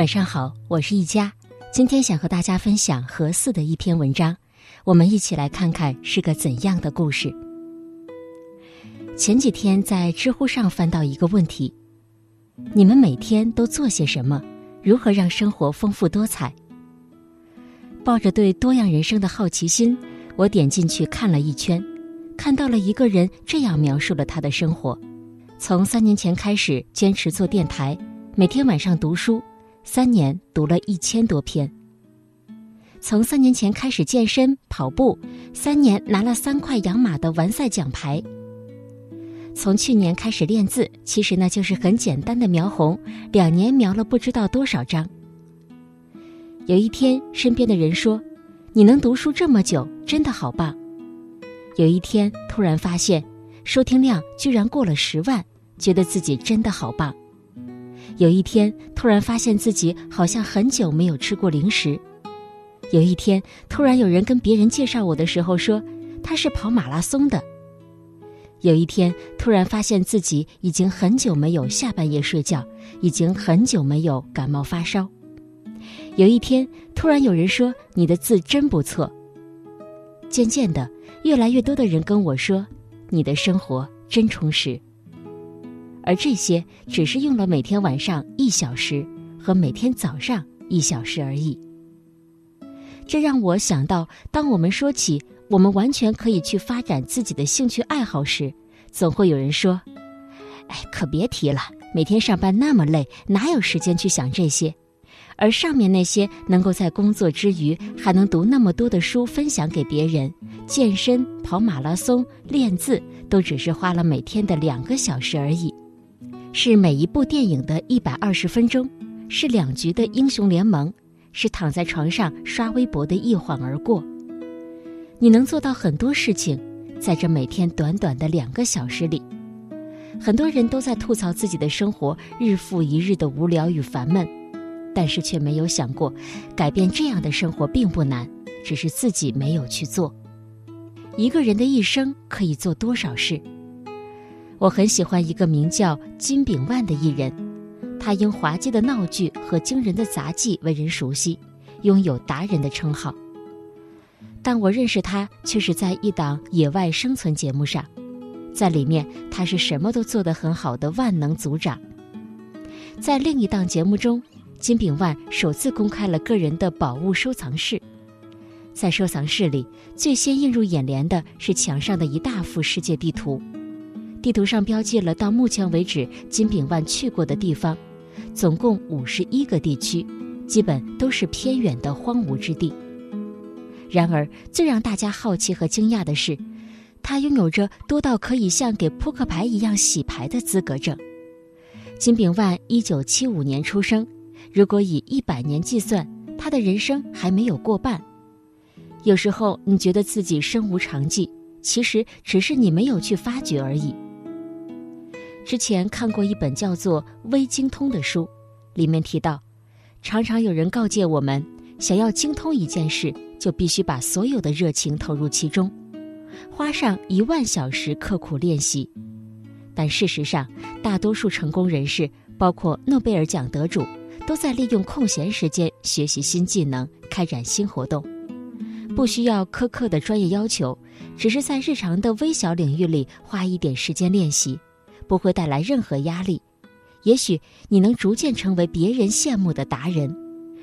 晚上好，我是一佳。今天想和大家分享何四的一篇文章，我们一起来看看是个怎样的故事。前几天在知乎上翻到一个问题：你们每天都做些什么？如何让生活丰富多彩？抱着对多样人生的好奇心，我点进去看了一圈，看到了一个人这样描述了他的生活：从三年前开始坚持做电台，每天晚上读书。三年读了一千多篇。从三年前开始健身跑步，三年拿了三块养马的完赛奖牌。从去年开始练字，其实呢就是很简单的描红，两年描了不知道多少张。有一天，身边的人说：“你能读书这么久，真的好棒。”有一天，突然发现收听量居然过了十万，觉得自己真的好棒。有一天，突然发现自己好像很久没有吃过零食。有一天，突然有人跟别人介绍我的时候说他是跑马拉松的。有一天，突然发现自己已经很久没有下半夜睡觉，已经很久没有感冒发烧。有一天，突然有人说你的字真不错。渐渐的，越来越多的人跟我说，你的生活真充实。而这些只是用了每天晚上一小时和每天早上一小时而已。这让我想到，当我们说起我们完全可以去发展自己的兴趣爱好时，总会有人说：“哎，可别提了，每天上班那么累，哪有时间去想这些？”而上面那些能够在工作之余还能读那么多的书分享给别人，健身、跑马拉松、练字，都只是花了每天的两个小时而已。是每一部电影的一百二十分钟，是两局的英雄联盟，是躺在床上刷微博的一晃而过。你能做到很多事情，在这每天短短的两个小时里。很多人都在吐槽自己的生活日复一日的无聊与烦闷，但是却没有想过，改变这样的生活并不难，只是自己没有去做。一个人的一生可以做多少事？我很喜欢一个名叫金炳万的艺人，他因滑稽的闹剧和惊人的杂技为人熟悉，拥有达人的称号。但我认识他却是在一档野外生存节目上，在里面他是什么都做得很好的万能组长。在另一档节目中，金炳万首次公开了个人的宝物收藏室，在收藏室里最先映入眼帘的是墙上的一大幅世界地图。地图上标记了到目前为止金炳万去过的地方，总共五十一个地区，基本都是偏远的荒芜之地。然而，最让大家好奇和惊讶的是，他拥有着多到可以像给扑克牌一样洗牌的资格证。金炳万一九七五年出生，如果以一百年计算，他的人生还没有过半。有时候你觉得自己身无长技，其实只是你没有去发掘而已。之前看过一本叫做《微精通》的书，里面提到，常常有人告诫我们，想要精通一件事，就必须把所有的热情投入其中，花上一万小时刻苦练习。但事实上，大多数成功人士，包括诺贝尔奖得主，都在利用空闲时间学习新技能，开展新活动，不需要苛刻的专业要求，只是在日常的微小领域里花一点时间练习。不会带来任何压力，也许你能逐渐成为别人羡慕的达人。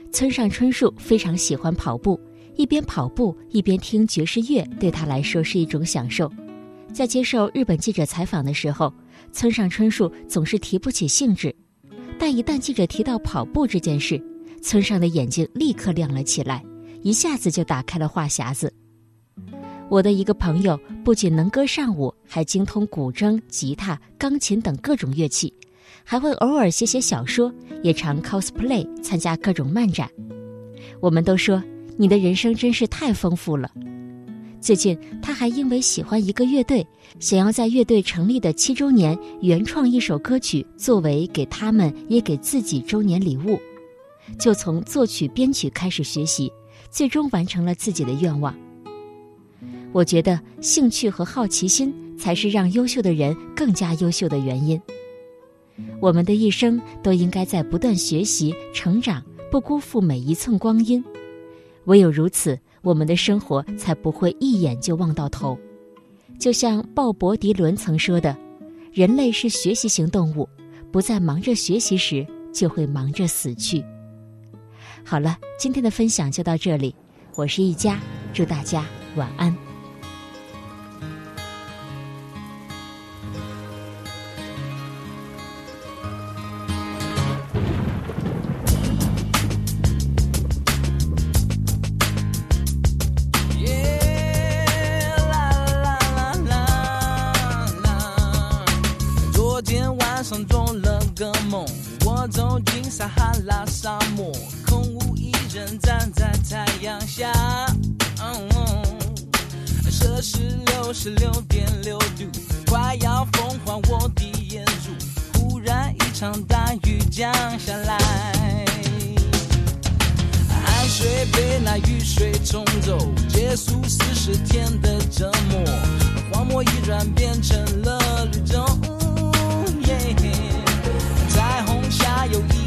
村上春树非常喜欢跑步，一边跑步一边听爵士乐，对他来说是一种享受。在接受日本记者采访的时候，村上春树总是提不起兴致，但一旦记者提到跑步这件事，村上的眼睛立刻亮了起来，一下子就打开了话匣子。我的一个朋友不仅能歌善舞，还精通古筝、吉他、钢琴等各种乐器，还会偶尔写写小说，也常 cosplay 参加各种漫展。我们都说你的人生真是太丰富了。最近他还因为喜欢一个乐队，想要在乐队成立的七周年原创一首歌曲，作为给他们也给自己周年礼物，就从作曲编曲开始学习，最终完成了自己的愿望。我觉得兴趣和好奇心才是让优秀的人更加优秀的原因。我们的一生都应该在不断学习、成长，不辜负每一寸光阴。唯有如此，我们的生活才不会一眼就望到头。就像鲍勃·迪伦曾说的：“人类是学习型动物，不在忙着学习时，就会忙着死去。”好了，今天的分享就到这里，我是一佳，祝大家晚安。做了个梦，我走进撒哈拉沙漠，空无一人站在太阳下。摄氏六十六点六度，快要风化我的眼珠。忽然一场大雨降下来，汗水被那雨水冲走，结束四十天的折磨。荒漠已转变成了绿洲，虹下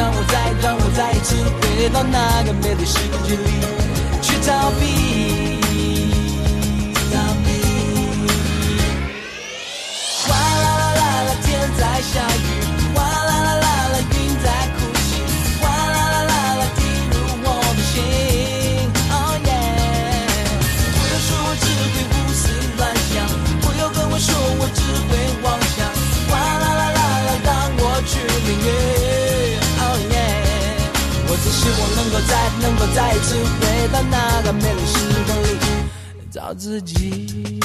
让我再让我再一次回到那个美丽世界里去逃避？能够再一次回到那个美丽时光里，找自己。